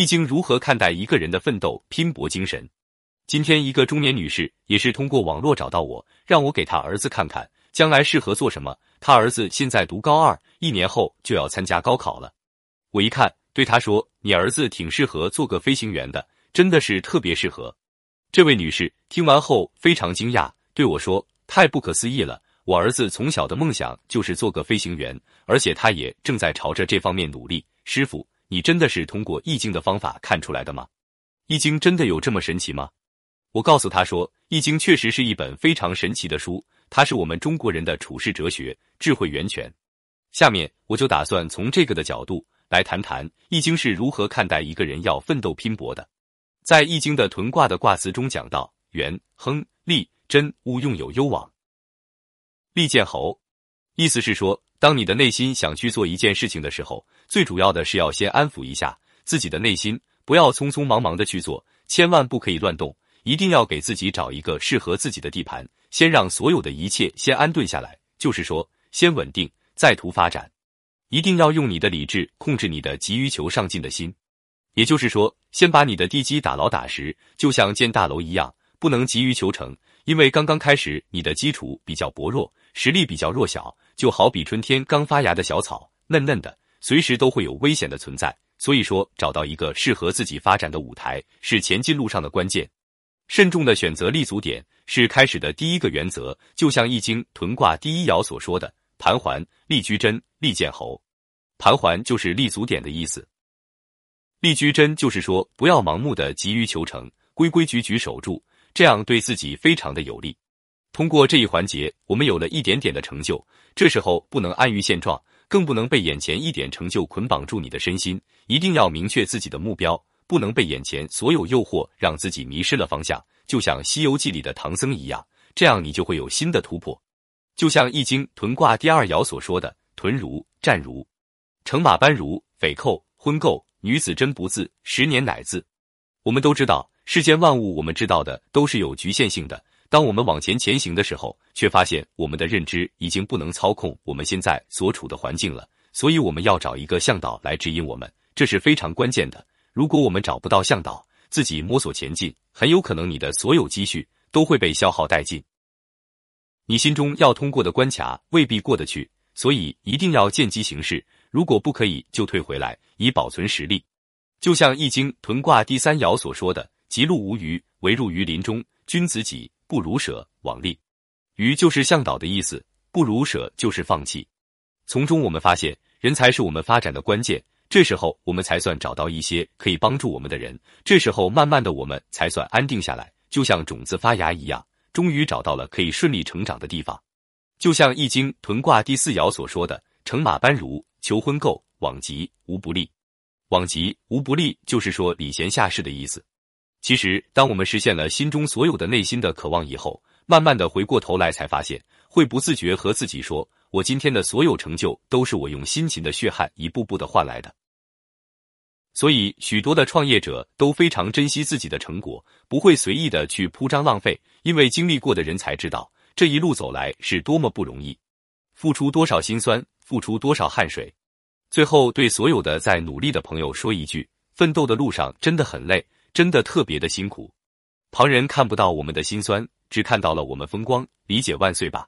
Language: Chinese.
易经如何看待一个人的奋斗拼搏精神？今天一个中年女士也是通过网络找到我，让我给她儿子看看将来适合做什么。她儿子现在读高二，一年后就要参加高考了。我一看，对她说：“你儿子挺适合做个飞行员的，真的是特别适合。”这位女士听完后非常惊讶，对我说：“太不可思议了！我儿子从小的梦想就是做个飞行员，而且他也正在朝着这方面努力。师傅，你真的是通过易经的方法看出来的吗？易经真的有这么神奇吗？”我告诉他说，《易经》确实是一本非常神奇的书，它是我们中国人的处世哲学、智慧源泉。下面我就打算从这个的角度来谈谈《易经》是如何看待一个人要奋斗拼搏的。在《易经》的屯卦的卦辞中讲到：元、亨、利、贞、勿用有攸往。利见侯，意思是说，当你的内心想去做一件事情的时候，最主要的是要先安抚一下自己的内心，不要匆匆忙忙的去做，千万不可以乱动。一定要给自己找一个适合自己的地盘，先让所有的一切先安顿下来，就是说，先稳定，再图发展。一定要用你的理智控制你的急于求上进的心，也就是说，先把你的地基打牢打实，就像建大楼一样，不能急于求成，因为刚刚开始你的基础比较薄弱，实力比较弱小，就好比春天刚发芽的小草，嫩嫩的，随时都会有危险的存在。所以说，找到一个适合自己发展的舞台，是前进路上的关键。慎重的选择立足点是开始的第一个原则，就像《易经》屯卦第一爻所说的：“盘桓，立居贞，立见侯。”盘桓就是立足点的意思。立居贞就是说不要盲目的急于求成，规规矩矩守住，这样对自己非常的有利。通过这一环节，我们有了一点点的成就，这时候不能安于现状，更不能被眼前一点成就捆绑住你的身心，一定要明确自己的目标。不能被眼前所有诱惑让自己迷失了方向，就像《西游记》里的唐僧一样，这样你就会有新的突破。就像《易经》屯卦第二爻所说的：“屯如战如，乘马班如，匪寇婚媾，女子真不自，十年乃自。”我们都知道，世间万物，我们知道的都是有局限性的。当我们往前前行的时候，却发现我们的认知已经不能操控我们现在所处的环境了。所以，我们要找一个向导来指引我们，这是非常关键的。如果我们找不到向导，自己摸索前进，很有可能你的所有积蓄都会被消耗殆尽。你心中要通过的关卡未必过得去，所以一定要见机行事。如果不可以，就退回来，以保存实力。就像《易经》屯卦第三爻所说的：“吉路无余，唯入于林中。君子己不如舍，往利。”余就是向导的意思，不如舍就是放弃。从中我们发现，人才是我们发展的关键。这时候，我们才算找到一些可以帮助我们的人。这时候，慢慢的，我们才算安定下来，就像种子发芽一样，终于找到了可以顺利成长的地方。就像《易经》屯卦第四爻所说的：“乘马班如，求婚媾，往吉，无不利。”往吉，无不利，就是说礼贤下士的意思。其实，当我们实现了心中所有的内心的渴望以后，慢慢的回过头来，才发现会不自觉和自己说：“我今天的所有成就，都是我用辛勤的血汗一步步的换来的。”所以，许多的创业者都非常珍惜自己的成果，不会随意的去铺张浪费，因为经历过的人才知道这一路走来是多么不容易，付出多少辛酸，付出多少汗水。最后，对所有的在努力的朋友说一句：奋斗的路上真的很累，真的特别的辛苦。旁人看不到我们的辛酸，只看到了我们风光，理解万岁吧。